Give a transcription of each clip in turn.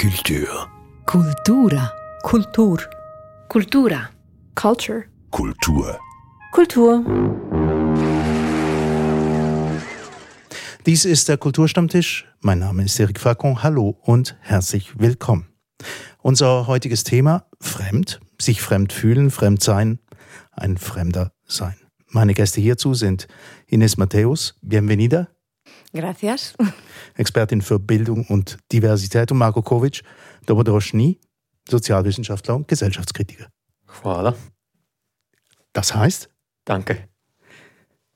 Kultur. Kultura. Kultur. Kultura. Culture. Kultur. Kultur. Dies ist der Kulturstammtisch. Mein Name ist Eric Facon. Hallo und herzlich willkommen. Unser heutiges Thema fremd, sich fremd fühlen, fremd sein, ein Fremder sein. Meine Gäste hierzu sind Ines Matthäus, bienvenida. Gracias. Expertin für Bildung und Diversität und Marco Kovic, Dobrodoschny, Sozialwissenschaftler und Gesellschaftskritiker. Voilà. Das heißt, Danke.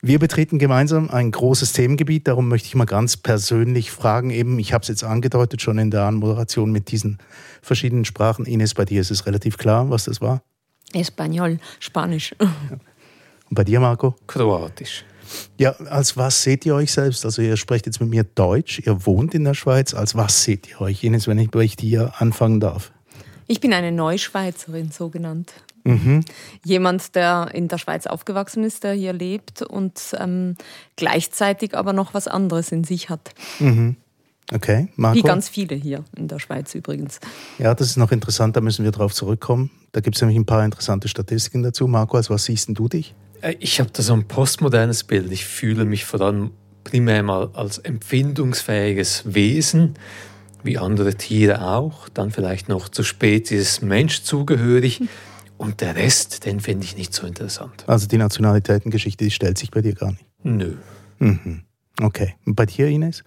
wir betreten gemeinsam ein großes Themengebiet. Darum möchte ich mal ganz persönlich fragen. Eben, ich habe es jetzt angedeutet schon in der Anmoderation mit diesen verschiedenen Sprachen. Ines, bei dir ist es relativ klar, was das war. Español, Spanisch. Und bei dir, Marco? Kroatisch. Ja, als was seht ihr euch selbst? Also ihr sprecht jetzt mit mir Deutsch, ihr wohnt in der Schweiz. Als was seht ihr euch? Ines, wenn ich bei euch hier anfangen darf. Ich bin eine Neuschweizerin, so genannt. Mhm. Jemand, der in der Schweiz aufgewachsen ist, der hier lebt und ähm, gleichzeitig aber noch was anderes in sich hat. Mhm. Okay, Marco? Wie ganz viele hier in der Schweiz übrigens. Ja, das ist noch interessant, da müssen wir drauf zurückkommen. Da gibt es nämlich ein paar interessante Statistiken dazu. Marco, als was siehst denn du dich? Äh, Ich habe da so ein postmodernes Bild. Ich fühle mich vor allem primär mal als empfindungsfähiges Wesen, wie andere Tiere auch. Dann vielleicht noch zur Spezies Mensch zugehörig. Und der Rest, den finde ich nicht so interessant. Also die Nationalitätengeschichte, die stellt sich bei dir gar nicht. Nö. Mhm. Okay. Und bei dir, Ines?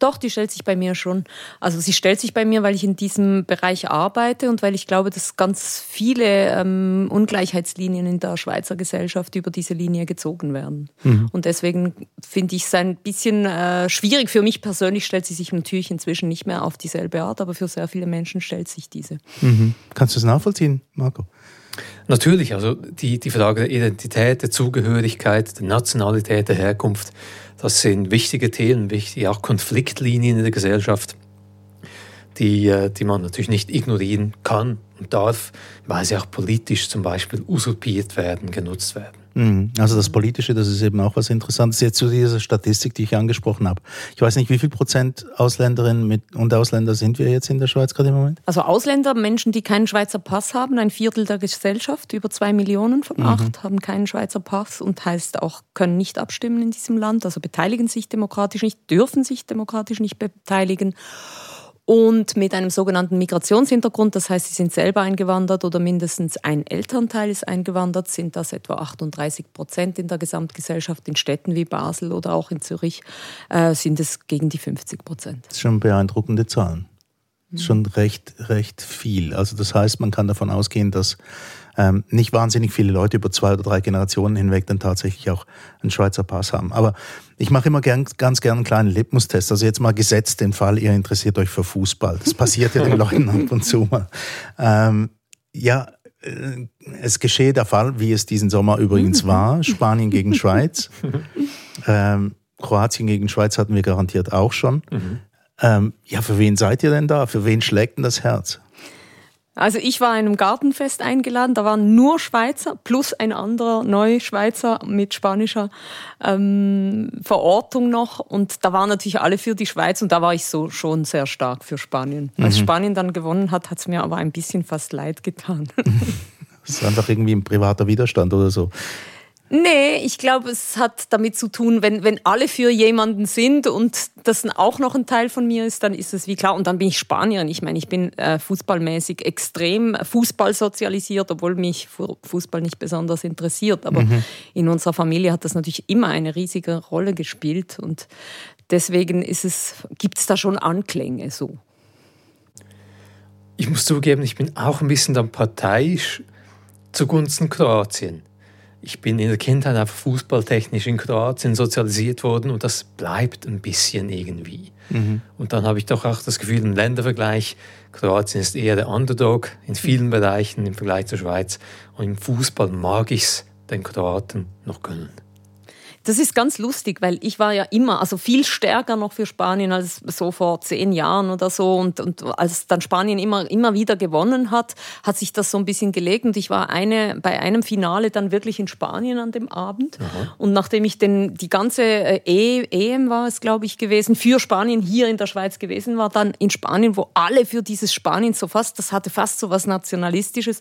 Doch, die stellt sich bei mir schon. Also sie stellt sich bei mir, weil ich in diesem Bereich arbeite und weil ich glaube, dass ganz viele ähm, Ungleichheitslinien in der Schweizer Gesellschaft über diese Linie gezogen werden. Und deswegen finde ich es ein bisschen äh, schwierig. Für mich persönlich stellt sie sich natürlich inzwischen nicht mehr auf dieselbe Art, aber für sehr viele Menschen stellt sich diese. Mhm. Kannst du es nachvollziehen, Marco? Natürlich, also die, die Frage der Identität, der Zugehörigkeit, der Nationalität, der Herkunft, das sind wichtige Themen, wichtige auch Konfliktlinien in der Gesellschaft, die, äh, die man natürlich nicht ignorieren kann darf, weil sie auch politisch zum Beispiel usurpiert werden, genutzt werden. Mhm. Also das Politische, das ist eben auch was Interessantes. Jetzt zu dieser Statistik, die ich angesprochen habe. Ich weiß nicht, wie viel Prozent Ausländerinnen mit, und Ausländer sind wir jetzt in der Schweiz gerade im Moment? Also Ausländer, Menschen, die keinen Schweizer Pass haben, ein Viertel der Gesellschaft, über zwei Millionen von acht, haben keinen Schweizer Pass und heißt auch, können nicht abstimmen in diesem Land, also beteiligen sich demokratisch nicht, dürfen sich demokratisch nicht beteiligen. Und mit einem sogenannten Migrationshintergrund, das heißt, sie sind selber eingewandert oder mindestens ein Elternteil ist eingewandert, sind das etwa 38 Prozent in der Gesamtgesellschaft. In Städten wie Basel oder auch in Zürich äh, sind es gegen die 50 Prozent. Das ist schon beeindruckende Zahlen. Ist schon recht, recht viel. Also das heißt, man kann davon ausgehen, dass ähm, nicht wahnsinnig viele Leute über zwei oder drei Generationen hinweg dann tatsächlich auch einen Schweizer Pass haben. Aber ich mache immer gern, ganz gern einen kleinen Litmus-Test. Also jetzt mal gesetzt den Fall, ihr interessiert euch für Fußball. Das passiert ja den Leuten ab und zu mal. Ähm, ja, äh, es geschehe der Fall, wie es diesen Sommer übrigens war. Spanien gegen Schweiz. Ähm, Kroatien gegen Schweiz hatten wir garantiert auch schon. Ähm, ja, für wen seid ihr denn da? Für wen schlägt denn das Herz? Also ich war einem Gartenfest eingeladen, da waren nur Schweizer plus ein anderer Neuschweizer mit spanischer ähm, Verortung noch und da waren natürlich alle für die Schweiz und da war ich so schon sehr stark für Spanien. Als Spanien dann gewonnen hat, hat es mir aber ein bisschen fast leid getan. Das ist einfach irgendwie ein privater Widerstand oder so. Nee, ich glaube, es hat damit zu tun, wenn, wenn alle für jemanden sind und das auch noch ein Teil von mir ist, dann ist es wie klar. Und dann bin ich Spanierin. Ich meine, ich bin äh, fußballmäßig extrem Fußball sozialisiert, obwohl mich Fu- Fußball nicht besonders interessiert. Aber in unserer Familie hat das natürlich immer eine riesige Rolle gespielt und deswegen ist es, gibt es da schon Anklänge so. Ich muss zugeben, ich bin auch ein bisschen dann parteiisch zugunsten Kroatien. Ich bin in der Kindheit einfach fußballtechnisch in Kroatien sozialisiert worden und das bleibt ein bisschen irgendwie. Und dann habe ich doch auch das Gefühl, im Ländervergleich, Kroatien ist eher der Underdog in vielen Bereichen im Vergleich zur Schweiz. Und im Fußball mag ich es den Kroaten noch gönnen. Das ist ganz lustig, weil ich war ja immer, also viel stärker noch für Spanien als so vor zehn Jahren oder so. Und, und als dann Spanien immer, immer wieder gewonnen hat, hat sich das so ein bisschen gelegt. Und ich war eine, bei einem Finale dann wirklich in Spanien an dem Abend. Aha. Und nachdem ich den, die ganze äh, e EM war es, glaube ich, gewesen, für Spanien hier in der Schweiz gewesen war, dann in Spanien, wo alle für dieses Spanien so fast, das hatte fast so was Nationalistisches.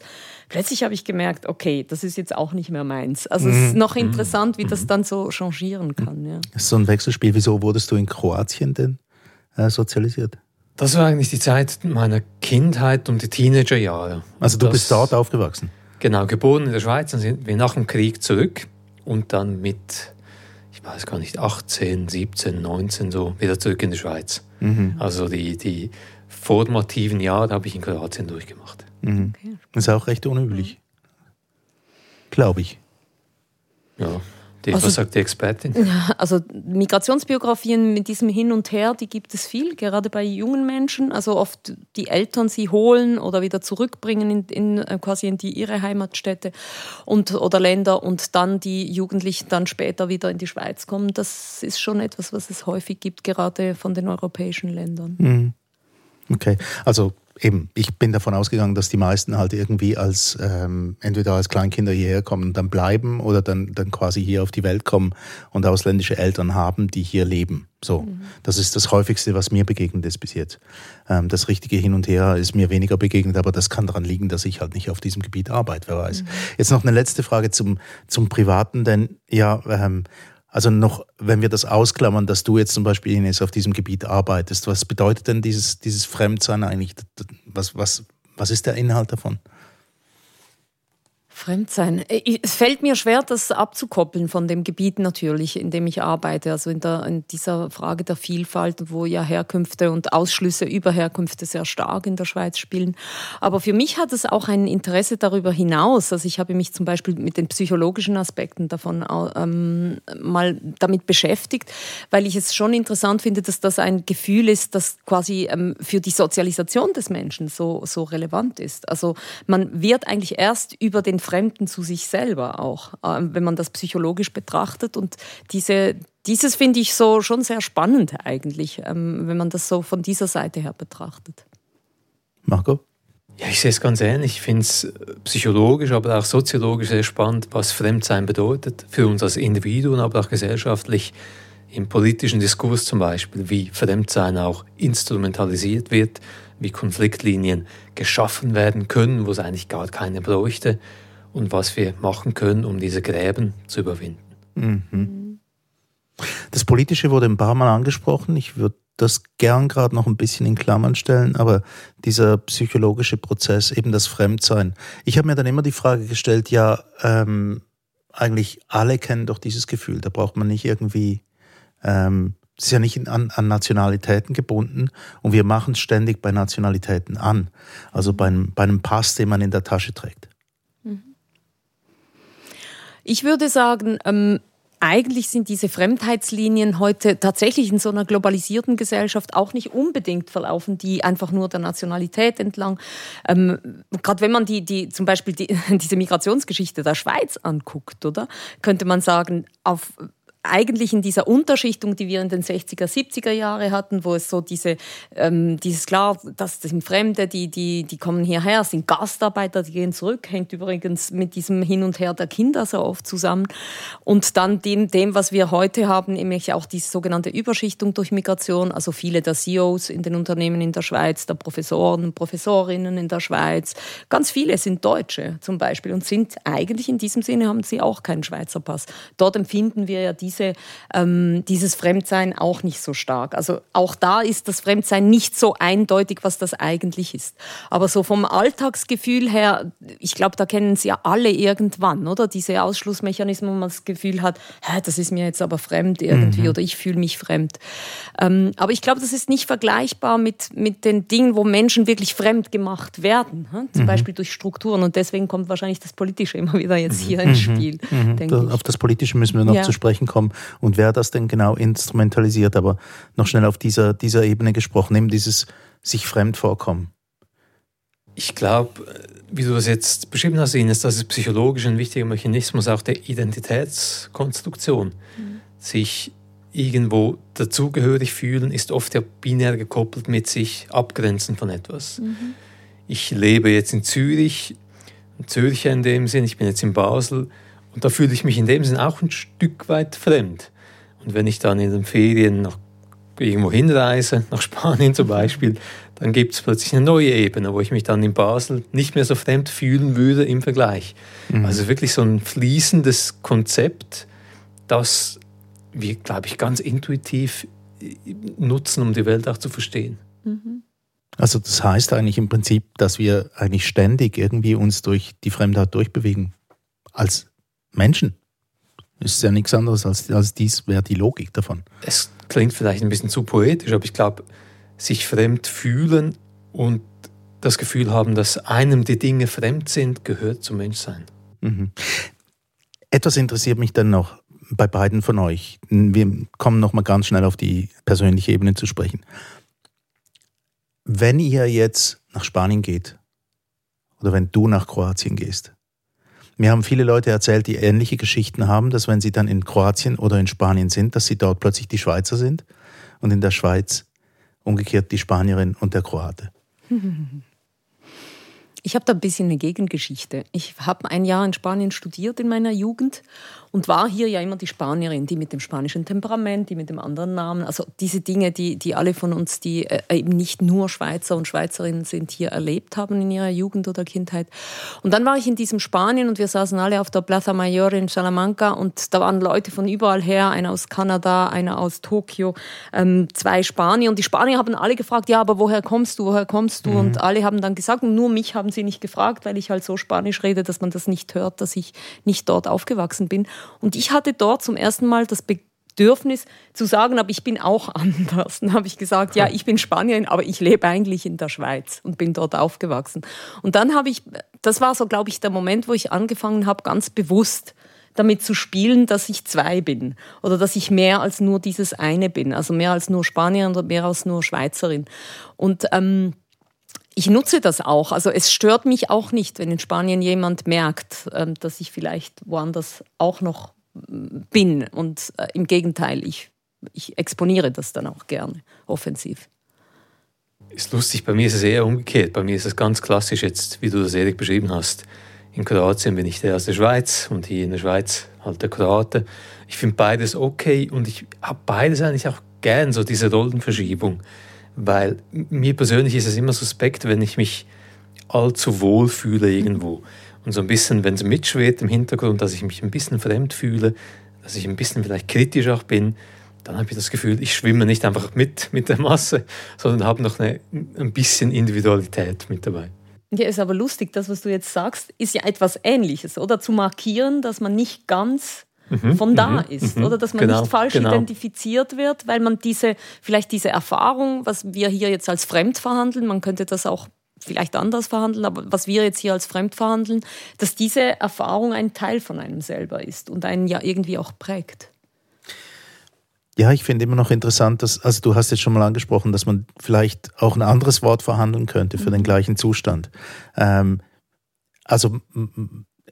Plötzlich habe ich gemerkt, okay, das ist jetzt auch nicht mehr meins. Also es ist mhm. noch mhm. interessant, wie das mhm. dann so changieren kann. Ja. Das ist so ein Wechselspiel. Wieso wurdest du in Kroatien denn äh, sozialisiert? Das war eigentlich die Zeit meiner Kindheit und die Teenagerjahre. Also du das, bist dort aufgewachsen? Genau, geboren in der Schweiz, dann sind wir nach dem Krieg zurück und dann mit, ich weiß gar nicht, 18, 17, 19 so wieder zurück in die Schweiz. Mhm. Also die, die formativen Jahre habe ich in Kroatien durchgemacht. Mhm. Okay. Das ist auch recht unüblich. Glaube ich. Ja. Die, also, was sagt die Expertin? Also Migrationsbiografien mit diesem Hin und Her, die gibt es viel, gerade bei jungen Menschen. Also oft die Eltern sie holen oder wieder zurückbringen in, in äh, quasi in die ihre Heimatstädte und oder Länder und dann die Jugendlichen dann später wieder in die Schweiz kommen. Das ist schon etwas, was es häufig gibt, gerade von den europäischen Ländern. Mhm. Okay, also eben, ich bin davon ausgegangen, dass die meisten halt irgendwie als ähm, entweder als Kleinkinder hierher kommen und dann bleiben oder dann, dann quasi hier auf die Welt kommen und ausländische Eltern haben, die hier leben. So, mhm. das ist das häufigste, was mir begegnet ist bis jetzt. Ähm, das richtige Hin und Her ist mir weniger begegnet, aber das kann daran liegen, dass ich halt nicht auf diesem Gebiet arbeite, wer weiß. Mhm. Jetzt noch eine letzte Frage zum, zum Privaten, denn ja, ähm, also noch, wenn wir das ausklammern, dass du jetzt zum Beispiel Ines auf diesem Gebiet arbeitest, was bedeutet denn dieses, dieses Fremdsein eigentlich? Was, was, was ist der Inhalt davon? Fremdsein. Äh, es fällt mir schwer, das abzukoppeln von dem Gebiet natürlich, in dem ich arbeite. Also in, der, in dieser Frage der Vielfalt, wo ja Herkünfte und Ausschlüsse über Herkünfte sehr stark in der Schweiz spielen. Aber für mich hat es auch ein Interesse darüber hinaus. Also ich habe mich zum Beispiel mit den psychologischen Aspekten davon ähm, mal damit beschäftigt, weil ich es schon interessant finde, dass das ein Gefühl ist, das quasi ähm, für die Sozialisation des Menschen so, so relevant ist. Also man wird eigentlich erst über den Fremden zu sich selber auch, ähm, wenn man das psychologisch betrachtet. Und diese, dieses finde ich so schon sehr spannend eigentlich, ähm, wenn man das so von dieser Seite her betrachtet. Marco? Ja, ich sehe es ganz ähnlich. Ich finde es psychologisch, aber auch soziologisch sehr spannend, was Fremdsein bedeutet für uns als Individuen, aber auch gesellschaftlich im politischen Diskurs zum Beispiel, wie Fremdsein auch instrumentalisiert wird, wie Konfliktlinien geschaffen werden können, wo es eigentlich gar keine bräuchte und was wir machen können, um diese Gräben zu überwinden. Mhm. Das Politische wurde ein paar Mal angesprochen. Ich würde das gern gerade noch ein bisschen in Klammern stellen, aber dieser psychologische Prozess, eben das Fremdsein. Ich habe mir dann immer die Frage gestellt, ja, ähm, eigentlich alle kennen doch dieses Gefühl. Da braucht man nicht irgendwie, ähm, ist ja nicht an, an Nationalitäten gebunden und wir machen es ständig bei Nationalitäten an. Also bei einem, bei einem Pass, den man in der Tasche trägt. Ich würde sagen, ähm, eigentlich sind diese Fremdheitslinien heute tatsächlich in so einer globalisierten Gesellschaft auch nicht unbedingt verlaufen, die einfach nur der Nationalität entlang. Ähm, Gerade wenn man die, die zum Beispiel die, diese Migrationsgeschichte der Schweiz anguckt, oder könnte man sagen, auf eigentlich in dieser Unterschichtung, die wir in den 60er, 70er Jahre hatten, wo es so diese, ähm, dieses klar, das sind Fremde, die, die, die kommen hierher, sind Gastarbeiter, die gehen zurück, hängt übrigens mit diesem Hin und Her der Kinder so oft zusammen. Und dann dem, dem was wir heute haben, nämlich auch diese sogenannte Überschichtung durch Migration, also viele der CEOs in den Unternehmen in der Schweiz, der Professoren und Professorinnen in der Schweiz, ganz viele sind Deutsche zum Beispiel und sind eigentlich in diesem Sinne haben sie auch keinen Schweizer Pass. Dort empfinden wir ja die diese, ähm, dieses Fremdsein auch nicht so stark. Also auch da ist das Fremdsein nicht so eindeutig, was das eigentlich ist. Aber so vom Alltagsgefühl her, ich glaube, da kennen Sie ja alle irgendwann, oder? Diese Ausschlussmechanismen, wo man das Gefühl hat, Hä, das ist mir jetzt aber fremd irgendwie mhm. oder ich fühle mich fremd. Ähm, aber ich glaube, das ist nicht vergleichbar mit, mit den Dingen, wo Menschen wirklich fremd gemacht werden. Hm? Zum mhm. Beispiel durch Strukturen. Und deswegen kommt wahrscheinlich das Politische immer wieder jetzt hier mhm. ins Spiel. Mhm. Auf das Politische müssen wir noch ja. zu sprechen kommen kommen und wer das denn genau instrumentalisiert. Aber noch schnell auf dieser, dieser Ebene gesprochen, eben dieses sich fremd vorkommen. Ich glaube, wie du das jetzt beschrieben hast, Ines, das ist psychologisch ein wichtiger Mechanismus auch der Identitätskonstruktion. Mhm. Sich irgendwo dazugehörig fühlen, ist oft ja binär gekoppelt mit sich abgrenzen von etwas. Mhm. Ich lebe jetzt in Zürich, ein Zürcher in dem Sinn, ich bin jetzt in Basel und da fühle ich mich in dem Sinn auch ein Stück weit fremd. Und wenn ich dann in den Ferien nach irgendwo hinreise, nach Spanien zum Beispiel, dann gibt es plötzlich eine neue Ebene, wo ich mich dann in Basel nicht mehr so fremd fühlen würde im Vergleich. Mhm. Also wirklich so ein fließendes Konzept, das wir, glaube ich, ganz intuitiv nutzen, um die Welt auch zu verstehen. Mhm. Also das heißt eigentlich im Prinzip, dass wir eigentlich ständig irgendwie uns durch die Fremdheit durchbewegen. Als Menschen. Ist ja nichts anderes als, als dies wäre die Logik davon. Es klingt vielleicht ein bisschen zu poetisch, aber ich glaube, sich fremd fühlen und das Gefühl haben, dass einem die Dinge fremd sind, gehört zum Menschsein. Mhm. Etwas interessiert mich dann noch bei beiden von euch. Wir kommen noch mal ganz schnell auf die persönliche Ebene zu sprechen. Wenn ihr jetzt nach Spanien geht oder wenn du nach Kroatien gehst, mir haben viele Leute erzählt, die ähnliche Geschichten haben, dass wenn sie dann in Kroatien oder in Spanien sind, dass sie dort plötzlich die Schweizer sind und in der Schweiz umgekehrt die Spanierin und der Kroate. Ich habe da ein bisschen eine Gegengeschichte. Ich habe ein Jahr in Spanien studiert in meiner Jugend und war hier ja immer die Spanierin, die mit dem spanischen Temperament, die mit dem anderen Namen, also diese Dinge, die, die alle von uns, die äh, eben nicht nur Schweizer und Schweizerinnen sind, hier erlebt haben in ihrer Jugend oder Kindheit. Und dann war ich in diesem Spanien und wir saßen alle auf der Plaza Mayor in Salamanca und da waren Leute von überall her, einer aus Kanada, einer aus Tokio, ähm, zwei Spanier und die Spanier haben alle gefragt, ja, aber woher kommst du, woher kommst du? Mhm. Und alle haben dann gesagt, nur mich haben sie nicht gefragt, weil ich halt so Spanisch rede, dass man das nicht hört, dass ich nicht dort aufgewachsen bin. Und ich hatte dort zum ersten Mal das Bedürfnis zu sagen, aber ich bin auch anders. Dann habe ich gesagt, ja, ich bin Spanierin, aber ich lebe eigentlich in der Schweiz und bin dort aufgewachsen. Und dann habe ich, das war so, glaube ich, der Moment, wo ich angefangen habe, ganz bewusst damit zu spielen, dass ich zwei bin oder dass ich mehr als nur dieses eine bin, also mehr als nur Spanierin oder mehr als nur Schweizerin. Und ähm, ich nutze das auch. Also es stört mich auch nicht, wenn in Spanien jemand merkt, ähm, dass ich vielleicht woanders auch noch mm, bin. Und äh, im Gegenteil, ich, ich exponiere das dann auch gerne offensiv. Ist lustig, bei mir ist es eher umgekehrt. Bei mir ist es ganz klassisch jetzt, wie du das Erik beschrieben hast. In Kroatien bin ich der aus der Schweiz und hier in der Schweiz halt der Kroate. Ich finde beides okay und ich habe beides eigentlich auch gern, so diese Rollenverschiebung weil mir persönlich ist es immer suspekt, wenn ich mich allzu wohl fühle irgendwo. Und so ein bisschen, wenn es mitschwebt im Hintergrund, dass ich mich ein bisschen fremd fühle, dass ich ein bisschen vielleicht kritisch auch bin, dann habe ich das Gefühl, ich schwimme nicht einfach mit mit der Masse, sondern habe noch eine, ein bisschen Individualität mit dabei. Ja, ist aber lustig, das, was du jetzt sagst, ist ja etwas Ähnliches, oder? Zu markieren, dass man nicht ganz mhm, von da mhm, ist, mhm, oder dass man genau, nicht falsch genau. identifiziert wird, weil man diese, vielleicht diese Erfahrung, was wir hier jetzt als fremd verhandeln, man könnte das auch vielleicht anders verhandeln, aber was wir jetzt hier als fremd verhandeln, dass diese Erfahrung ein Teil von einem selber ist und einen ja irgendwie auch prägt. Ja, ich finde immer noch interessant, dass, also du hast jetzt schon mal angesprochen, dass man vielleicht auch ein anderes Wort verhandeln könnte für mhm. den gleichen Zustand. Ähm, also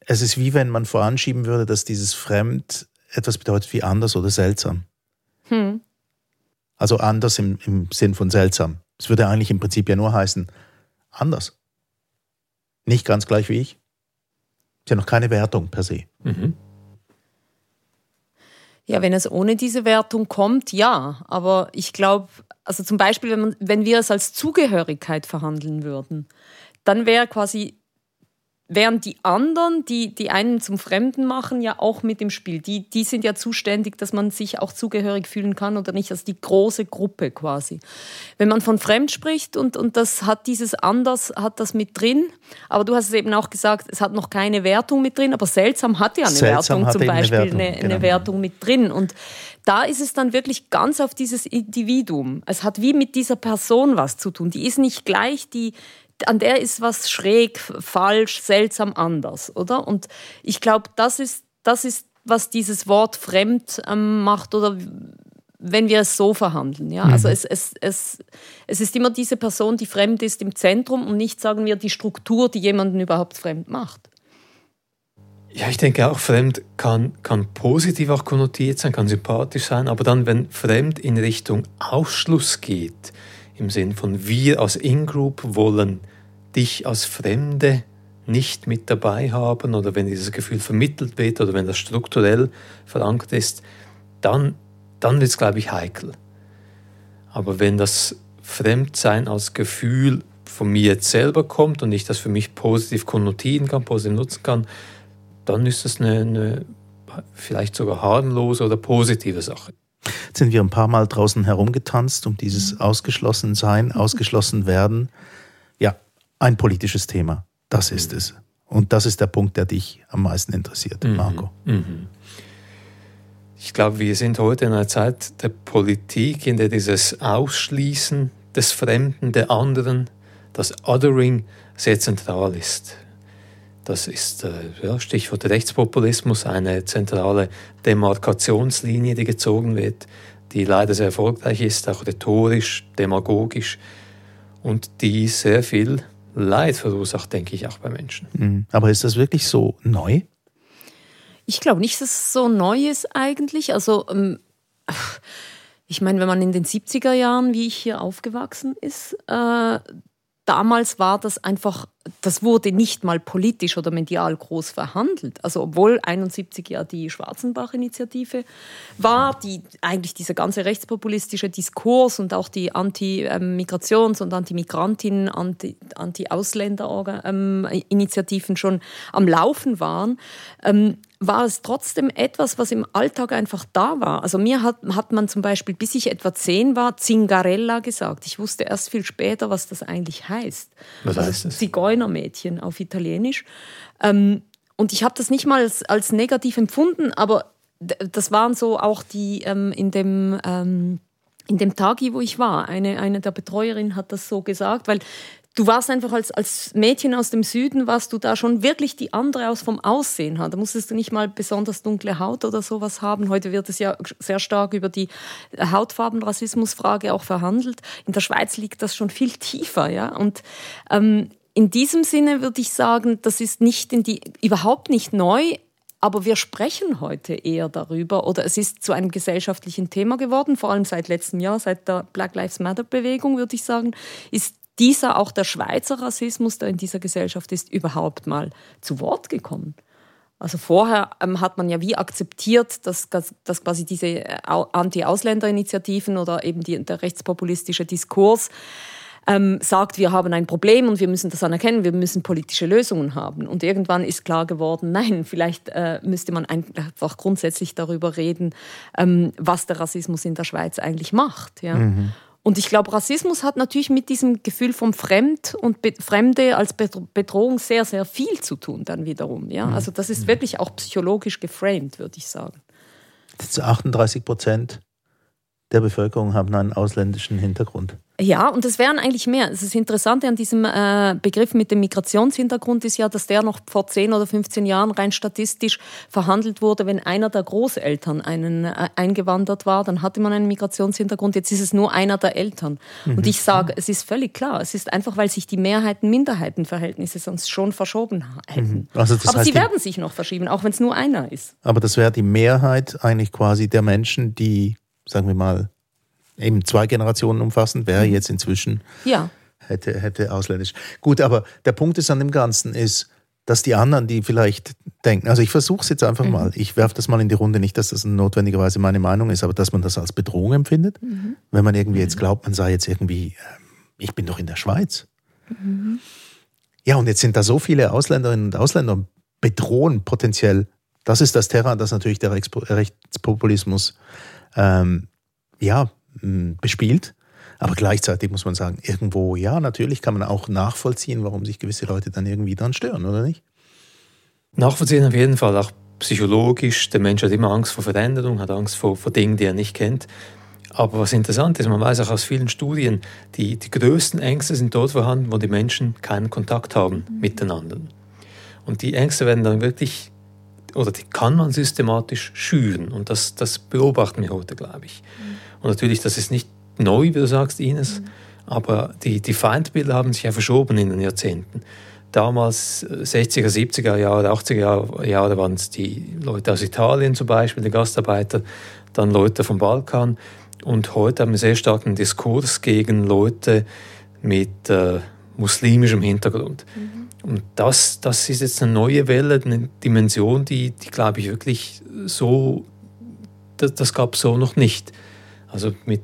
es ist wie wenn man voranschieben würde, dass dieses Fremd etwas bedeutet wie anders oder seltsam. Hm. Also anders im, im Sinn von seltsam. Es würde eigentlich im Prinzip ja nur heißen, anders. Nicht ganz gleich wie ich. Ist ja noch keine Wertung per se. Mhm. Ja, wenn es ohne diese Wertung kommt, ja. Aber ich glaube, also zum Beispiel, wenn, man, wenn wir es als Zugehörigkeit verhandeln würden, dann wäre quasi Während die anderen, die, die einen zum Fremden machen, ja auch mit im Spiel. Die, die sind ja zuständig, dass man sich auch zugehörig fühlen kann oder nicht. Also die große Gruppe quasi. Wenn man von Fremd spricht und, und das hat dieses Anders, hat das mit drin. Aber du hast es eben auch gesagt, es hat noch keine Wertung mit drin. Aber seltsam hat ja eine seltsam Wertung zum Beispiel, eine Wertung, eine, genau. eine Wertung mit drin. Und da ist es dann wirklich ganz auf dieses Individuum. Es hat wie mit dieser Person was zu tun. Die ist nicht gleich, die, an der ist was schräg, falsch, seltsam anders, oder? Und ich glaube, das ist, das ist, was dieses Wort fremd ähm, macht oder wenn wir es so verhandeln. Ja? Also mhm. es, es, es, es ist immer diese Person, die fremd ist, im Zentrum und nicht, sagen wir, die Struktur, die jemanden überhaupt fremd macht. Ja, ich denke auch, fremd kann, kann positiv auch konnotiert sein, kann sympathisch sein, aber dann, wenn fremd in Richtung Ausschluss geht, im Sinn von wir als In-Group wollen dich als Fremde nicht mit dabei haben oder wenn dieses Gefühl vermittelt wird oder wenn das strukturell verankert ist, dann, dann wird es, glaube ich, heikel. Aber wenn das Fremdsein als Gefühl von mir jetzt selber kommt und ich das für mich positiv konnotieren kann, positiv nutzen kann, dann ist das eine, eine vielleicht sogar harmlose oder positive Sache. Jetzt sind wir ein paar Mal draußen herumgetanzt um dieses mhm. Ausgeschlossensein, ausgeschlossen werden. Ja, ein politisches Thema. Das ist mhm. es. Und das ist der Punkt, der dich am meisten interessiert, mhm. Marco. Mhm. Ich glaube, wir sind heute in einer Zeit der Politik, in der dieses Ausschließen des Fremden, der anderen, das Othering sehr zentral ist. Das ist äh, ja, Stichwort Rechtspopulismus, eine zentrale Demarkationslinie, die gezogen wird, die leider sehr erfolgreich ist, auch rhetorisch, demagogisch und die sehr viel Leid verursacht, denke ich, auch bei Menschen. Mhm. Aber ist das wirklich so neu? Ich glaube nicht, dass es so neu ist eigentlich. Also ähm, ich meine, wenn man in den 70er Jahren, wie ich hier aufgewachsen ist, äh, damals war das einfach, das wurde nicht mal politisch oder medial groß verhandelt. Also obwohl 71 ja die Schwarzenbach-Initiative war, die eigentlich dieser ganze rechtspopulistische Diskurs und auch die Anti-Migrations- und Anti-Migrantinnen, Anti-Ausländer-Initiativen schon am Laufen waren, ähm, war es trotzdem etwas, was im Alltag einfach da war. Also mir hat, hat man zum Beispiel, bis ich etwa zehn war, Zingarella gesagt. Ich wusste erst viel später, was das eigentlich heißt. Was heißt das? Zigeunermädchen auf Italienisch. Ähm, und ich habe das nicht mal als, als negativ empfunden, aber das waren so auch die ähm, in dem... Ähm, in dem Tagi, wo ich war, eine, eine der Betreuerinnen hat das so gesagt, weil du warst einfach als, als Mädchen aus dem Süden, warst du da schon wirklich die andere aus vom Aussehen. Da musstest du nicht mal besonders dunkle Haut oder sowas haben. Heute wird es ja sehr stark über die Hautfarbenrassismusfrage auch verhandelt. In der Schweiz liegt das schon viel tiefer, ja. Und ähm, in diesem Sinne würde ich sagen, das ist nicht in die, überhaupt nicht neu, aber wir sprechen heute eher darüber oder es ist zu einem gesellschaftlichen Thema geworden, vor allem seit letztem Jahr, seit der Black Lives Matter Bewegung, würde ich sagen, ist dieser, auch der Schweizer Rassismus, der in dieser Gesellschaft ist, überhaupt mal zu Wort gekommen? Also vorher ähm, hat man ja wie akzeptiert, dass, dass quasi diese äh, Anti-Ausländer-Initiativen oder eben die, der rechtspopulistische Diskurs ähm, sagt, wir haben ein Problem und wir müssen das anerkennen, wir müssen politische Lösungen haben. Und irgendwann ist klar geworden, nein, vielleicht äh, müsste man einfach grundsätzlich darüber reden, ähm, was der Rassismus in der Schweiz eigentlich macht. Ja? Mhm. Und ich glaube, Rassismus hat natürlich mit diesem Gefühl vom Fremd und Be Fremde als Bedrohung sehr, sehr viel zu tun dann wiederum. Ja? Mhm. Also das ist mhm. wirklich auch psychologisch geframed, würde ich sagen. 38 Prozent der Bevölkerung haben einen ausländischen Hintergrund. Ja, und es wären eigentlich mehr. Das Interessante an diesem äh, Begriff mit dem Migrationshintergrund ist ja, dass der noch vor 10 oder 15 Jahren rein statistisch verhandelt wurde. Wenn einer der Großeltern einen, äh, eingewandert war, dann hatte man einen Migrationshintergrund. Jetzt ist es nur einer der Eltern. Mhm. Und ich sage, es ist völlig klar. Es ist einfach, weil sich die Mehrheiten-Minderheiten-Verhältnisse sonst schon verschoben hätten. Mhm. Also Aber sie werden sich noch verschieben, auch wenn es nur einer ist. Aber das wäre die Mehrheit eigentlich quasi der Menschen, die, sagen wir mal, eben zwei Generationen umfassend, wäre mhm. jetzt inzwischen ja. hätte, hätte ausländisch. Gut, aber der Punkt ist an dem Ganzen ist, dass die anderen, die vielleicht denken, also ich versuche es jetzt einfach mhm. mal, ich werfe das mal in die Runde, nicht, dass das notwendigerweise meine Meinung ist, aber dass man das als Bedrohung empfindet, mhm. wenn man irgendwie jetzt mhm. glaubt, man sei jetzt irgendwie, ähm, ich bin doch in der Schweiz. Mhm. Ja, und jetzt sind da so viele Ausländerinnen und Ausländer bedrohen potenziell. Das ist das Terrain, das natürlich der Rechtspopulismus ähm, ja, bespielt. Aber gleichzeitig muss man sagen, irgendwo, ja, natürlich kann man auch nachvollziehen, warum sich gewisse Leute dann irgendwie dann stören, oder nicht? Nachvollziehen auf jeden Fall, auch psychologisch. Der Mensch hat immer Angst vor Veränderung, hat Angst vor, vor Dingen, die er nicht kennt. Aber was interessant ist, man weiß auch aus vielen Studien, die, die größten Ängste sind dort vorhanden, wo die Menschen keinen Kontakt haben miteinander. Und die Ängste werden dann wirklich, oder die kann man systematisch schüren. Und das, das beobachten wir heute, glaube ich. Und natürlich, das ist nicht neu, wie du sagst, Ines, mhm. aber die, die Feindbilder haben sich ja verschoben in den Jahrzehnten. Damals, 60er, äh, 70er Jahre, 80er Jahre waren es die Leute aus Italien zum Beispiel, die Gastarbeiter, dann Leute vom Balkan. Und heute haben wir sehr starken Diskurs gegen Leute mit äh, muslimischem Hintergrund. Mhm. Und das, das ist jetzt eine neue Welle, eine Dimension, die, die glaube ich, wirklich so, das, das gab es so noch nicht. Also mit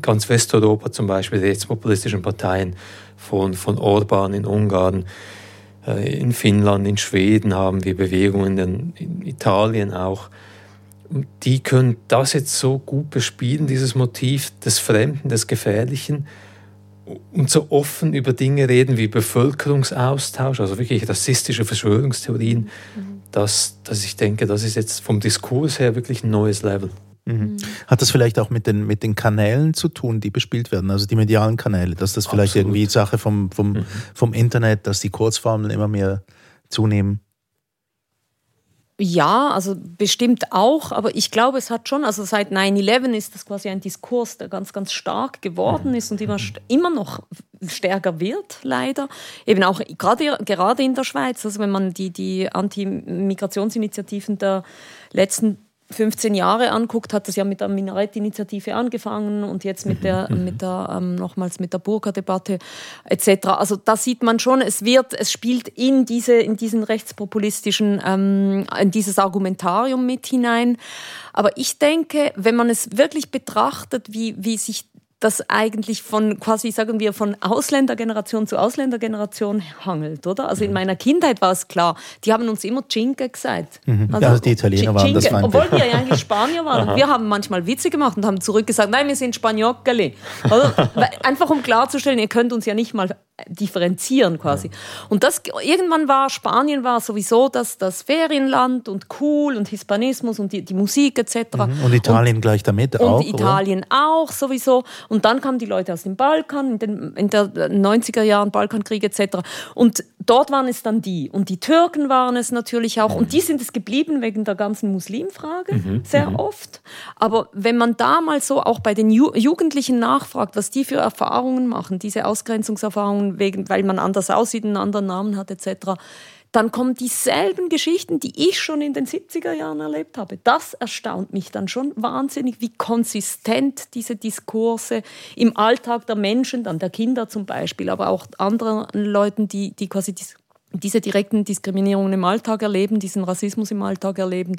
ganz Westeuropa zum Beispiel, die rechtspopulistischen Parteien von, von Orban in Ungarn, äh, in Finnland, in Schweden haben wir Bewegungen, in, in Italien auch. Die können das jetzt so gut bespielen, dieses Motiv des Fremden, des Gefährlichen und so offen über Dinge reden wie Bevölkerungsaustausch, also wirklich rassistische Verschwörungstheorien, mhm. dass, dass ich denke, das ist jetzt vom Diskurs her wirklich ein neues Level. Mhm. mhm. Hat das vielleicht auch mit den, mit den Kanälen zu tun, die bespielt werden, also die medialen Kanäle, dass das vielleicht Absolut. irgendwie Sache vom, vom, mhm. vom Internet, dass die Kurzformeln immer mehr zunehmen? Ja, also bestimmt auch, aber ich glaube, es hat schon, also seit 9-11 ist das quasi ein Diskurs, der ganz, ganz stark geworden ist und immer, immer noch stärker wird, leider. Eben auch gerade, gerade in der Schweiz, also wenn man die, die Anti-Migrationsinitiativen der letzten 15 Jahre anguckt, hat das ja mit der Minarett-Initiative angefangen und jetzt mit der, mhm. mit der ähm, nochmals mit der Burka-Debatte etc. Also da sieht man schon, es wird, es spielt in diese, in diesen rechtspopulistischen, ähm, in dieses Argumentarium mit hinein. Aber ich denke, wenn man es wirklich betrachtet, wie, wie sich das eigentlich von quasi, sagen wir, von Ausländergeneration zu Ausländergeneration hangelt, oder? Also in mhm. meiner Kindheit war es klar, die haben uns immer Cinque gesagt. Mhm. Also, ja, die Italiener waren das meinte. Obwohl wir ja eigentlich Spanier waren. wir haben manchmal Witze gemacht und haben zurückgesagt, nein, wir sind Spagnoccoli. Also, einfach um klarzustellen, ihr könnt uns ja nicht mal differenzieren quasi. Ja. Und das irgendwann war Spanien war sowieso das, das Ferienland und cool und Hispanismus und die, die Musik etc. Mhm. Und Italien und, gleich damit und auch. Und Italien oder? auch sowieso. Und dann kamen die Leute aus dem Balkan in den in der 90er Jahren Balkankrieg etc. Und dort waren es dann die und die Türken waren es natürlich auch und die sind es geblieben wegen der ganzen Muslimfrage mhm. sehr mhm. oft. Aber wenn man da mal so auch bei den Ju Jugendlichen nachfragt, was die für Erfahrungen machen, diese Ausgrenzungserfahrungen wegen, weil man anders aussieht, einen anderen Namen hat etc., dann kommen dieselben Geschichten, die ich schon in den 70er Jahren erlebt habe. Das erstaunt mich dann schon wahnsinnig, wie konsistent diese Diskurse im Alltag der Menschen, dann der Kinder zum Beispiel, aber auch anderen Leuten, die, die quasi diese direkten Diskriminierungen im Alltag erleben, diesen Rassismus im Alltag erleben,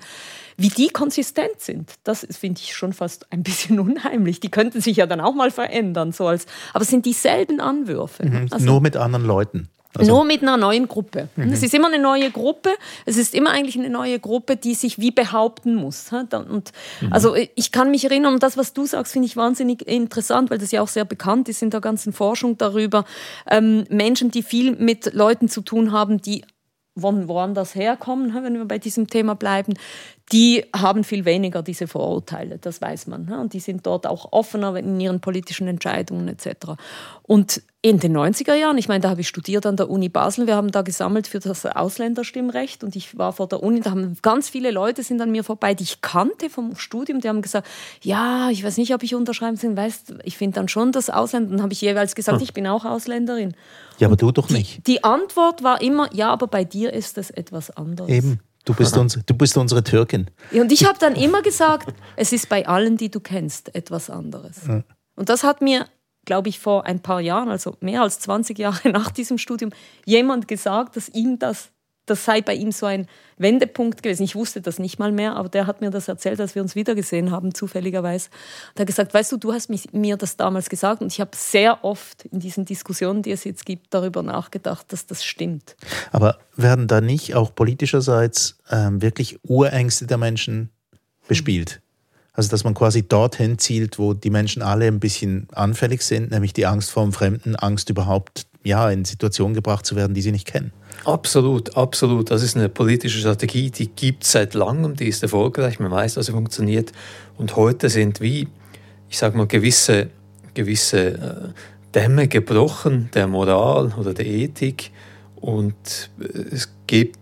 wie die konsistent sind, das finde ich schon fast ein bisschen unheimlich. Die könnten sich ja dann auch mal verändern, so als, aber es sind dieselben Anwürfe. Mhm, also, nur mit anderen Leuten. Also Nur mit einer neuen Gruppe. Mhm. Es ist immer eine neue Gruppe. Es ist immer eigentlich eine neue Gruppe, die sich wie behaupten muss. Und mhm. also ich kann mich erinnern, und das, was du sagst, finde ich wahnsinnig interessant, weil das ja auch sehr bekannt ist in der ganzen Forschung darüber. Ähm, Menschen, die viel mit Leuten zu tun haben, die von woanders herkommen, wenn wir bei diesem Thema bleiben, die haben viel weniger diese Vorurteile, das weiß man. Und die sind dort auch offener in ihren politischen Entscheidungen etc. Und in den 90er Jahren, ich meine, da habe ich studiert an der Uni Basel, wir haben da gesammelt für das Ausländerstimmrecht und ich war vor der Uni, da haben ganz viele Leute sind an mir vorbei, die ich kannte vom Studium, die haben gesagt, ja, ich weiß nicht, ob ich unterschreiben soll, weißt, ich finde dann schon das Ausländer, dann habe ich jeweils gesagt, hm. ich bin auch Ausländerin. Ja, aber du doch nicht. Die, die Antwort war immer, ja, aber bei dir ist es etwas anderes. Eben. Du bist, uns, du bist unsere Türkin. Und ich habe dann immer gesagt, es ist bei allen, die du kennst, etwas anderes. Ja. Und das hat mir, glaube ich, vor ein paar Jahren, also mehr als 20 Jahre nach diesem Studium, jemand gesagt, dass ihm das das sei bei ihm so ein Wendepunkt gewesen. Ich wusste das nicht mal mehr, aber der hat mir das erzählt, als wir uns wiedergesehen haben, zufälligerweise. Er hat gesagt, weißt du, du hast mich, mir das damals gesagt und ich habe sehr oft in diesen Diskussionen, die es jetzt gibt, darüber nachgedacht, dass das stimmt. Aber werden da nicht auch politischerseits ähm, wirklich Urängste der Menschen bespielt? Also dass man quasi dorthin zielt, wo die Menschen alle ein bisschen anfällig sind, nämlich die Angst vor dem Fremden, Angst überhaupt ja, in Situationen gebracht zu werden, die sie nicht kennen. Absolut, absolut. Das ist eine politische Strategie, die gibt es seit langem, die ist erfolgreich, man weiß, dass sie funktioniert. Und heute sind wie, ich sage mal, gewisse, gewisse äh, Dämme gebrochen der Moral oder der Ethik. Und äh, es gibt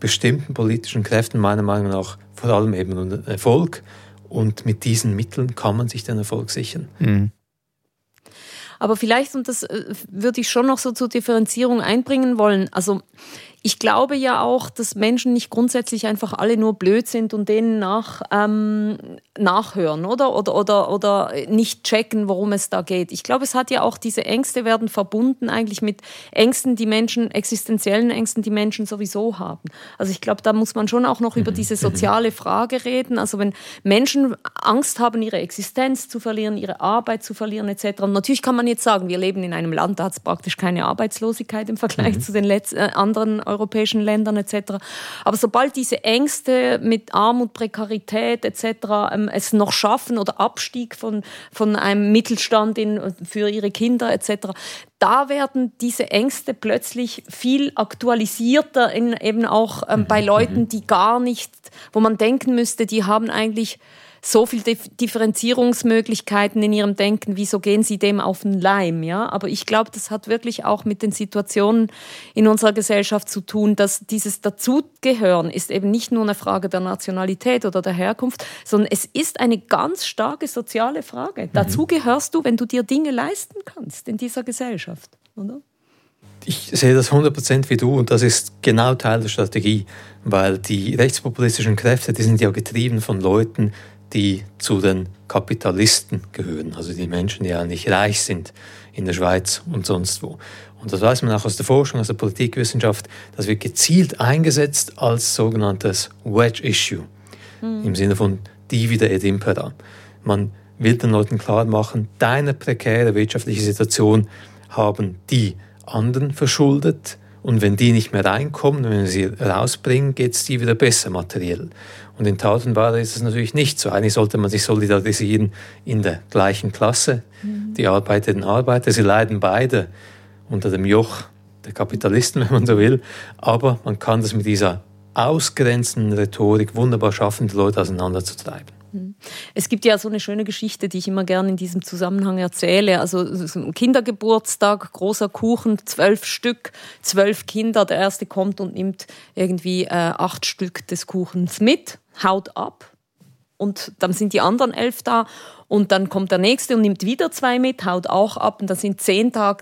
bestimmten politischen Kräften meiner Meinung nach vor allem eben Erfolg Und mit diesen Mitteln kann man sich den Erfolg sichern. Mhm. Aber vielleicht, und das äh, würde ich schon noch so zur Differenzierung einbringen wollen, also ich glaube ja auch, dass Menschen nicht grundsätzlich einfach alle nur blöd sind und denen nach, ähm, nachhören, oder? oder? Oder oder nicht checken, worum es da geht. Ich glaube, es hat ja auch diese Ängste werden verbunden eigentlich mit Ängsten, die Menschen, existenziellen Ängsten, die Menschen sowieso haben. Also ich glaube, da muss man schon auch noch über diese mhm. soziale Frage reden. Also wenn Menschen Angst haben, ihre Existenz zu verlieren, ihre Arbeit zu verlieren etc. Und natürlich kann man jetzt sagen, wir leben in einem Land, da hat es praktisch keine Arbeitslosigkeit im Vergleich mhm. zu den letzten, äh, anderen europäischen Ländern etc. Aber sobald diese Ängste mit Armut, Prekarität etc. Ähm, es noch schaffen oder Abstieg von, von einem Mittelstand in, für ihre Kinder etc., da werden diese Ängste plötzlich viel aktualisierter, in, eben auch ähm, bei mhm. Leuten, die gar nicht, wo man denken müsste, die haben eigentlich so viele Differenzierungsmöglichkeiten in ihrem Denken, wieso gehen sie dem auf den Leim? Ja? Aber ich glaube, das hat wirklich auch mit den Situationen in unserer Gesellschaft zu tun, dass dieses Dazugehören ist eben nicht nur eine Frage der Nationalität oder der Herkunft, sondern es ist eine ganz starke soziale Frage. Mhm. Dazu gehörst du, wenn du dir Dinge leisten kannst in dieser Gesellschaft, oder? Ich sehe das 100% wie du und das ist genau Teil der Strategie, weil die rechtspopulistischen Kräfte, die sind ja getrieben von Leuten, die zu den Kapitalisten gehören, also die Menschen, die ja nicht reich sind in der Schweiz und sonst wo. Und das weiß man auch aus der Forschung, aus der Politikwissenschaft, das wird gezielt eingesetzt als sogenanntes Wedge Issue, mhm. im Sinne von Divide et Impera. Man will den Leuten klar machen, deine prekäre wirtschaftliche Situation haben die anderen verschuldet, und wenn die nicht mehr reinkommen, wenn wir sie rausbringen, geht es die wieder besser materiell. Und in Tausendware ist es natürlich nicht so. Eigentlich sollte man sich solidarisieren in der gleichen Klasse. Mhm. Die Arbeiterinnen und Arbeiter, sie leiden beide unter dem Joch der Kapitalisten, wenn man so will. Aber man kann das mit dieser ausgrenzenden Rhetorik wunderbar schaffen, die Leute auseinanderzutreiben. Es gibt ja so eine schöne Geschichte, die ich immer gerne in diesem Zusammenhang erzähle. Also Kindergeburtstag, großer Kuchen, zwölf Stück, zwölf Kinder. Der erste kommt und nimmt irgendwie äh, acht Stück des Kuchens mit, haut ab. Und dann sind die anderen elf da und dann kommt der nächste und nimmt wieder zwei mit, haut auch ab und dann sind zehn da,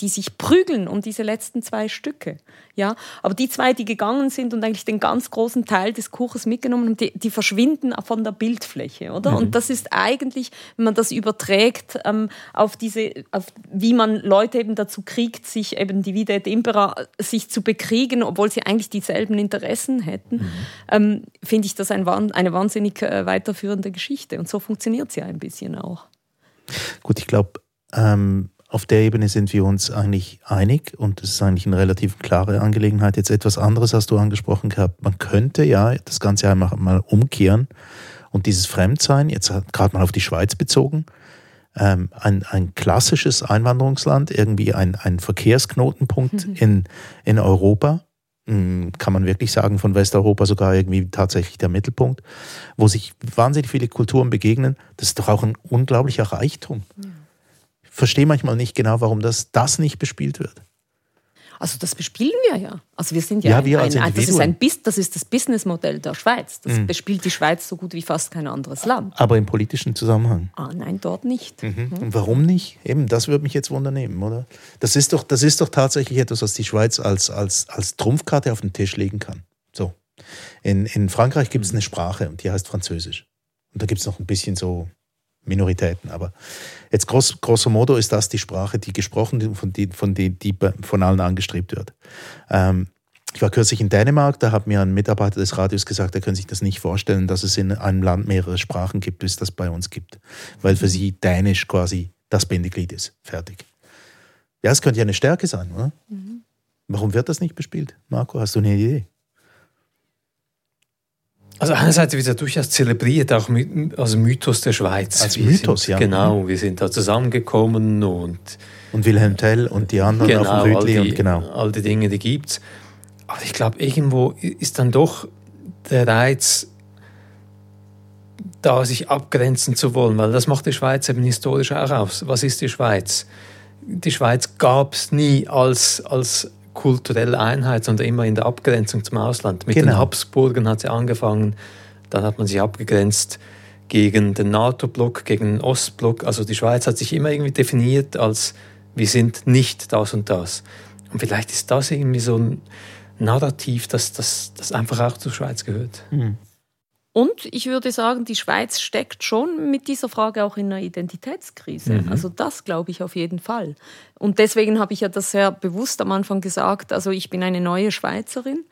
die sich prügeln um diese letzten zwei Stücke. Ja, aber die zwei, die gegangen sind und eigentlich den ganz großen Teil des Kuchens mitgenommen haben, die, die verschwinden von der Bildfläche, oder? Mhm. Und das ist eigentlich, wenn man das überträgt ähm, auf diese, auf wie man Leute eben dazu kriegt, sich eben die Vida et Impera sich zu bekriegen, obwohl sie eigentlich dieselben Interessen hätten, mhm. ähm, finde ich das ein, eine wahnsinnig äh, weiterführende Geschichte. Und so funktioniert sie ein bisschen auch. Gut, ich glaube, ähm, auf der Ebene sind wir uns eigentlich einig und das ist eigentlich eine relativ klare Angelegenheit. Jetzt etwas anderes hast du angesprochen gehabt. Man könnte ja das Ganze einmal mal umkehren und dieses Fremdsein, jetzt gerade mal auf die Schweiz bezogen, ähm, ein, ein klassisches Einwanderungsland, irgendwie ein, ein Verkehrsknotenpunkt in, in Europa, kann man wirklich sagen, von Westeuropa sogar irgendwie tatsächlich der Mittelpunkt, wo sich wahnsinnig viele Kulturen begegnen. Das ist doch auch ein unglaublicher Reichtum. Ja verstehe manchmal nicht genau, warum das, das nicht bespielt wird. Also das bespielen wir ja. Also wir sind ja, ja wir ein, ein, das ist ein das ist das Businessmodell der Schweiz. Das mhm. bespielt die Schweiz so gut wie fast kein anderes Land. Aber im politischen Zusammenhang? Ah, nein, dort nicht. Mhm. Mhm. Und warum nicht? Eben, das würde mich jetzt wundern, oder? Das ist doch, das ist doch tatsächlich etwas, was die Schweiz als, als, als Trumpfkarte auf den Tisch legen kann. So. In, in Frankreich gibt es eine Sprache und die heißt Französisch. Und da gibt es noch ein bisschen so Minoritäten. Aber jetzt groß, grosso modo ist das die Sprache, die gesprochen, von, die, von, die, die von allen angestrebt wird. Ähm, ich war kürzlich in Dänemark, da hat mir ein Mitarbeiter des Radios gesagt, er könnte sich das nicht vorstellen, dass es in einem Land mehrere Sprachen gibt, wie es das bei uns gibt. Weil für sie Dänisch quasi das Bindeglied ist. Fertig. Ja, es könnte ja eine Stärke sein, oder? Mhm. Warum wird das nicht bespielt? Marco, hast du eine Idee? Also einerseits wird ja durchaus zelebriert, auch als Mythos der Schweiz. Als wir Mythos, sind, ja. Genau, wir sind da zusammengekommen und... Und Wilhelm Tell und die anderen genau, auf dem Rütli und genau. All die Dinge, die gibt's. Aber ich glaube, irgendwo ist dann doch der Reiz, da sich abgrenzen zu wollen, weil das macht die Schweiz eben historisch auch aus. Was ist die Schweiz? Die Schweiz gab es nie als, als kulturelle Einheit, sondern immer in der Abgrenzung zum Ausland. Mit genau. den Habsburgen hat sie angefangen, dann hat man sich abgegrenzt gegen den NATO-Block, gegen den Ostblock. Also die Schweiz hat sich immer irgendwie definiert als wir sind nicht das und das. Und vielleicht ist das irgendwie so ein Narrativ, das, das, das einfach auch zur Schweiz gehört. Mhm. Und ich würde sagen, die Schweiz steckt schon mit dieser Frage auch in einer Identitätskrise. Mhm. Also das glaube ich auf jeden Fall. Und deswegen habe ich ja das sehr bewusst am Anfang gesagt, also ich bin eine neue Schweizerin,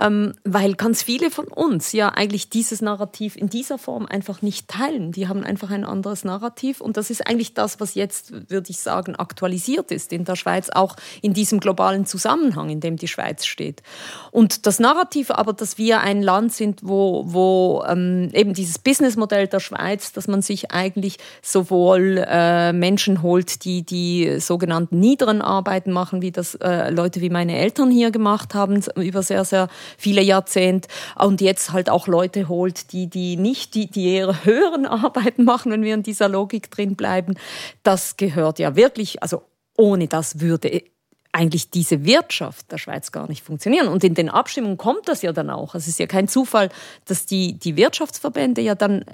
ähm, weil ganz viele von uns ja eigentlich dieses Narrativ in dieser Form einfach nicht teilen. Die haben einfach ein anderes Narrativ und das ist eigentlich das, was jetzt, würde ich sagen, aktualisiert ist in der Schweiz, auch in diesem globalen Zusammenhang, in dem die Schweiz steht. Und das Narrativ aber, dass wir ein Land sind, wo, wo ähm, eben dieses Businessmodell der Schweiz, dass man sich eigentlich sowohl äh, Menschen holt, die die sogenannten niederen Arbeiten machen, wie das äh, Leute wie meine Eltern hier gemacht haben über sehr, sehr viele Jahrzehnte. Und jetzt halt auch Leute holt, die, die nicht die, die eher höheren Arbeiten machen, wenn wir in dieser Logik drin bleiben. Das gehört ja wirklich, also ohne das würde eigentlich diese Wirtschaft der Schweiz gar nicht funktionieren. Und in den Abstimmungen kommt das ja dann auch. Es ist ja kein Zufall, dass die, die Wirtschaftsverbände ja dann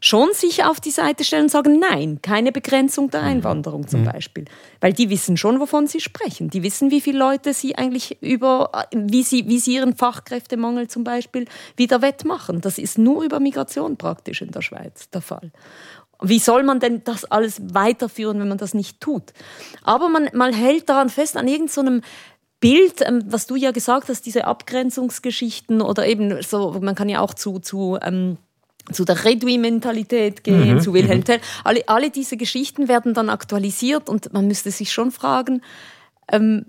schon sich auf die Seite stellen und sagen, nein, keine Begrenzung der mhm. Einwanderung zum mhm. Beispiel. Weil die wissen schon, wovon sie sprechen. Die wissen, wie viele Leute sie eigentlich über, wie sie, wie sie ihren Fachkräftemangel zum Beispiel wieder wettmachen. Das ist nur über Migration praktisch in der Schweiz der Fall. Wie soll man denn das alles weiterführen, wenn man das nicht tut? Aber man, man hält daran fest, an irgendeinem so Bild, ähm, was du ja gesagt hast, diese Abgrenzungsgeschichten oder eben so, man kann ja auch zu, zu ähm, zu der Redui-Mentalität gehen, mhm. zu Wilhelm mhm. Tell. Alle, alle diese Geschichten werden dann aktualisiert und man müsste sich schon fragen, ähm,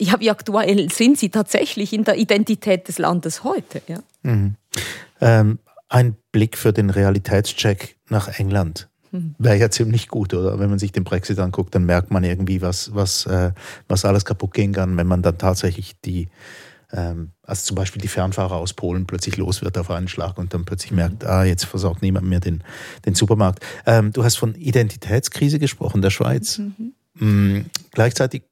ja, wie aktuell sind sie tatsächlich in der Identität des Landes heute? Ja? Mhm. Ähm, ein Blick für den Realitätscheck nach England hm. wäre ja ziemlich gut, oder? Wenn man sich den Brexit anguckt, dann merkt man irgendwie, was, was, äh, was alles kaputt gehen kann, wenn man dann tatsächlich die, ähm, also zum Beispiel die Fernfahrer aus Polen plötzlich los wird auf einen Schlag und dann plötzlich merkt, ah, jetzt versorgt niemand mehr den, den Supermarkt. Ähm, du hast von Identitätskrise gesprochen, der Schweiz. Mhm. Mhm. Gleichzeitig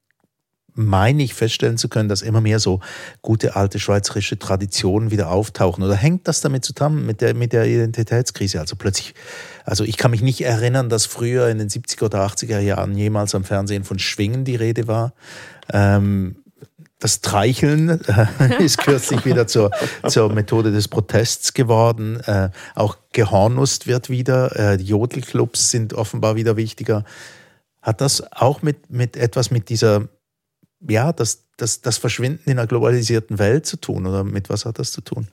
meine ich feststellen zu können, dass immer mehr so gute alte schweizerische Traditionen wieder auftauchen. Oder hängt das damit zusammen mit der, mit der Identitätskrise? Also plötzlich, also ich kann mich nicht erinnern, dass früher in den 70er oder 80er Jahren jemals am Fernsehen von Schwingen die Rede war. Ähm, das Treicheln äh, ist kürzlich wieder zur, zur Methode des Protests geworden. Äh, auch Gehornust wird wieder. Äh, Jodelclubs sind offenbar wieder wichtiger. Hat das auch mit, mit etwas mit dieser ja, das, das, das Verschwinden in einer globalisierten Welt zu tun? Oder mit was hat das zu tun?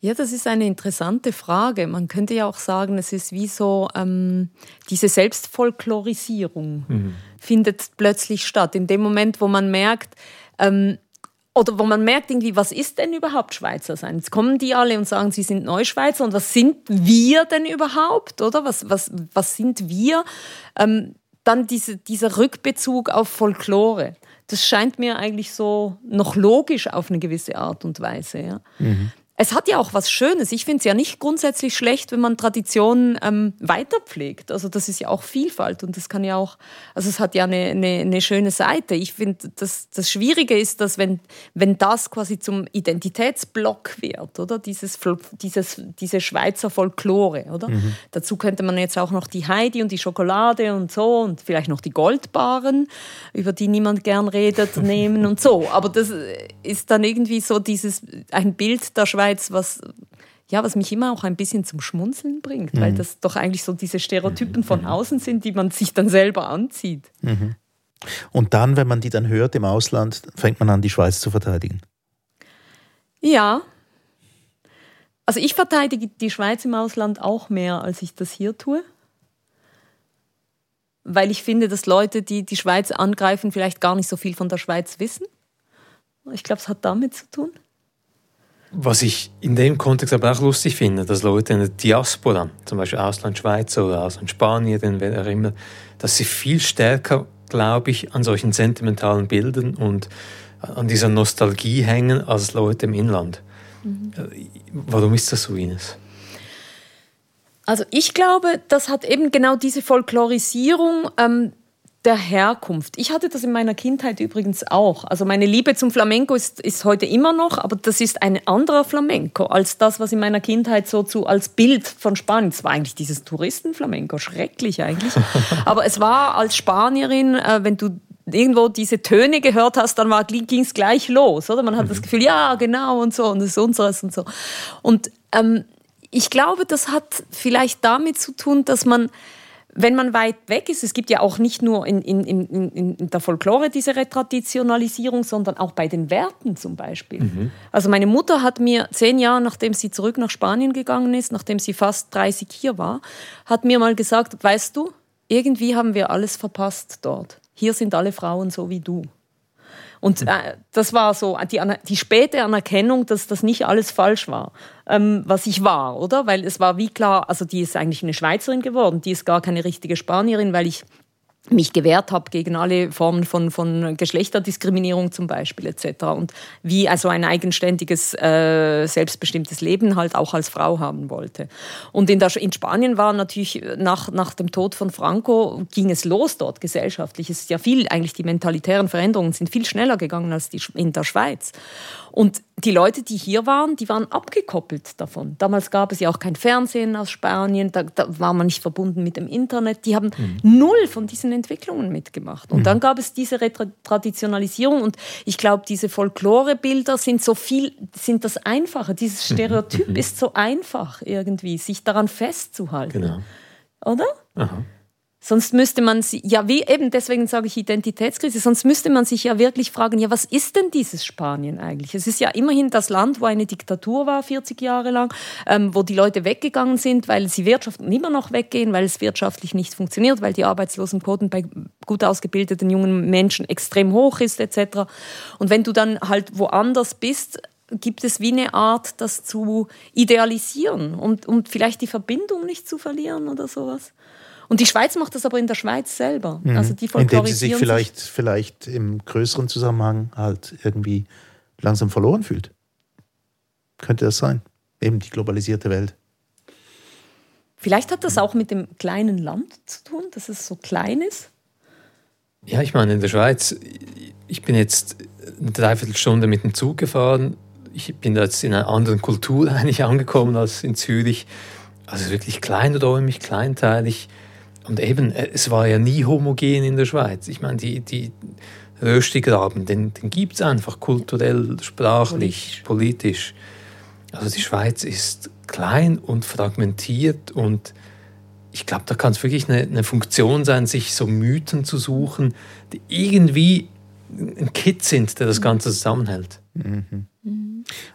Ja, das ist eine interessante Frage. Man könnte ja auch sagen, es ist wie so ähm, diese Selbstfolklorisierung mhm. findet plötzlich statt. In dem Moment, wo man merkt, ähm, oder wo man merkt irgendwie, was ist denn überhaupt Schweizer sein? Jetzt kommen die alle und sagen, sie sind Neuschweizer und was sind wir denn überhaupt, oder? Was, was, was sind wir? Ähm, dann diese, dieser Rückbezug auf Folklore. Das scheint mir eigentlich so noch logisch auf eine gewisse Art und Weise. Ja. Mhm es hat ja auch was Schönes. Ich finde es ja nicht grundsätzlich schlecht, wenn man Traditionen ähm, weiterpflegt. Also das ist ja auch Vielfalt und das kann ja auch, also es hat ja eine, eine, eine schöne Seite. Ich finde, das, das Schwierige ist, dass wenn, wenn das quasi zum Identitätsblock wird, oder? Dieses, dieses, diese Schweizer Folklore, oder? Mhm. Dazu könnte man jetzt auch noch die Heidi und die Schokolade und so und vielleicht noch die Goldbaren, über die niemand gern redet, nehmen und so. Aber das ist dann irgendwie so dieses, ein Bild der Schweiz Schweiz, was ja, was mich immer auch ein bisschen zum Schmunzeln bringt, mhm. weil das doch eigentlich so diese Stereotypen von mhm. außen sind, die man sich dann selber anzieht. Mhm. Und dann, wenn man die dann hört im Ausland, fängt man an, die Schweiz zu verteidigen. Ja. Also ich verteidige die Schweiz im Ausland auch mehr, als ich das hier tue. Weil ich finde, dass Leute, die die Schweiz angreifen, vielleicht gar nicht so viel von der Schweiz wissen. Ich glaube, es hat damit zu tun. Was ich in dem Kontext aber auch lustig finde, dass Leute in der Diaspora, zum Beispiel Ausland Schweiz oder Ausland Spanien, wer auch immer, dass sie viel stärker, glaube ich, an solchen sentimentalen Bildern und an dieser Nostalgie hängen als Leute im Inland. Mhm. Warum ist das so, Ines? Also ich glaube, das hat eben genau diese Folklorisierung, ähm, der Herkunft. Ich hatte das in meiner Kindheit übrigens auch. Also meine Liebe zum Flamenco ist, ist heute immer noch, aber das ist ein anderer Flamenco als das, was in meiner Kindheit so zu als Bild von Spanien. Es war eigentlich dieses Touristenflamenco, schrecklich eigentlich. aber es war als Spanierin, äh, wenn du irgendwo diese Töne gehört hast, dann ging es gleich los, oder? Man hat mhm. das Gefühl, ja, genau und so und das ist unseres und so. Und ähm, ich glaube, das hat vielleicht damit zu tun, dass man wenn man weit weg ist, es gibt ja auch nicht nur in, in, in, in der Folklore diese Retraditionalisierung, sondern auch bei den Werten zum Beispiel. Mhm. Also meine Mutter hat mir zehn Jahre, nachdem sie zurück nach Spanien gegangen ist, nachdem sie fast 30 hier war, hat mir mal gesagt, weißt du, irgendwie haben wir alles verpasst dort. Hier sind alle Frauen so wie du. Und äh, das war so die, die späte Anerkennung, dass das nicht alles falsch war, ähm, was ich war, oder? Weil es war wie klar, also die ist eigentlich eine Schweizerin geworden, die ist gar keine richtige Spanierin, weil ich mich gewehrt habe gegen alle Formen von, von Geschlechterdiskriminierung zum Beispiel etc. Und wie also ein eigenständiges, äh, selbstbestimmtes Leben halt auch als Frau haben wollte. Und in, der, in Spanien war natürlich nach, nach dem Tod von Franco, ging es los dort gesellschaftlich. Es ist ja viel, eigentlich die mentalitären Veränderungen sind viel schneller gegangen als die in der Schweiz. Und die Leute, die hier waren, die waren abgekoppelt davon. Damals gab es ja auch kein Fernsehen aus Spanien, da, da war man nicht verbunden mit dem Internet. Die haben mhm. null von diesen Entwicklungen mitgemacht. Und mhm. dann gab es diese Traditionalisierung und ich glaube, diese Folklorebilder sind so viel, sind das Einfache. Dieses mhm. Stereotyp mhm. ist so einfach irgendwie, sich daran festzuhalten. Genau. Oder? Aha. Sonst müsste man sie, ja, wie eben, deswegen sage ich Identitätskrise, sonst müsste man sich ja wirklich fragen, ja, was ist denn dieses Spanien eigentlich? Es ist ja immerhin das Land, wo eine Diktatur war, 40 Jahre lang, ähm, wo die Leute weggegangen sind, weil sie wirtschaftlich immer noch weggehen, weil es wirtschaftlich nicht funktioniert, weil die Arbeitslosenquoten bei gut ausgebildeten jungen Menschen extrem hoch ist, etc. Und wenn du dann halt woanders bist, gibt es wie eine Art, das zu idealisieren und, und vielleicht die Verbindung nicht zu verlieren oder sowas. Und die Schweiz macht das aber in der Schweiz selber. Mhm. Also die Indem sie sich vielleicht, sich vielleicht im größeren Zusammenhang halt irgendwie langsam verloren fühlt. Könnte das sein? Eben die globalisierte Welt. Vielleicht hat das auch mit dem kleinen Land zu tun, dass es so klein ist. Ja, ich meine, in der Schweiz, ich bin jetzt eine Dreiviertelstunde mit dem Zug gefahren. Ich bin jetzt in einer anderen Kultur eigentlich angekommen als in Zürich. Also wirklich kleinräumig, kleinteilig. Und eben, äh, es war ja nie homogen in der Schweiz. Ich meine, die, die Röstigraben, den, den gibt es einfach kulturell, sprachlich, politisch. Also die Schweiz ist klein und fragmentiert und ich glaube, da kann es wirklich eine, eine, Funktion sein, sich so Mythen zu suchen, die irgendwie ein Kit sind, der das Ganze zusammenhält. Mhm.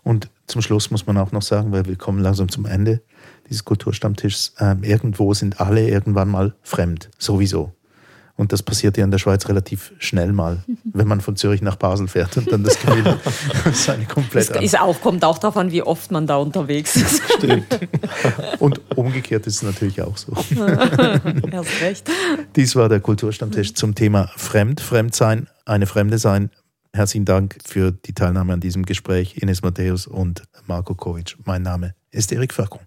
Und zum Schluss muss man auch noch sagen, weil wir kommen langsam zum Ende dieses Kulturstammtischs, äh, irgendwo sind alle irgendwann mal fremd, sowieso. Und das passiert ja in der Schweiz relativ schnell mal, wenn man von Zürich nach Basel fährt und dann das Gefühl ist eine komplett das ist auch, kommt auch darauf an, wie oft man da unterwegs ist. Stimmt. Und umgekehrt ist es natürlich auch so. Erst recht. Dies war der Kulturstammtisch zum Thema Fremd, Fremdsein, eine Fremde sein. Herzlichen Dank für die Teilnahme an diesem Gespräch, Ines Matthäus und Marco Kovic. Mein Name ist Erik Facon.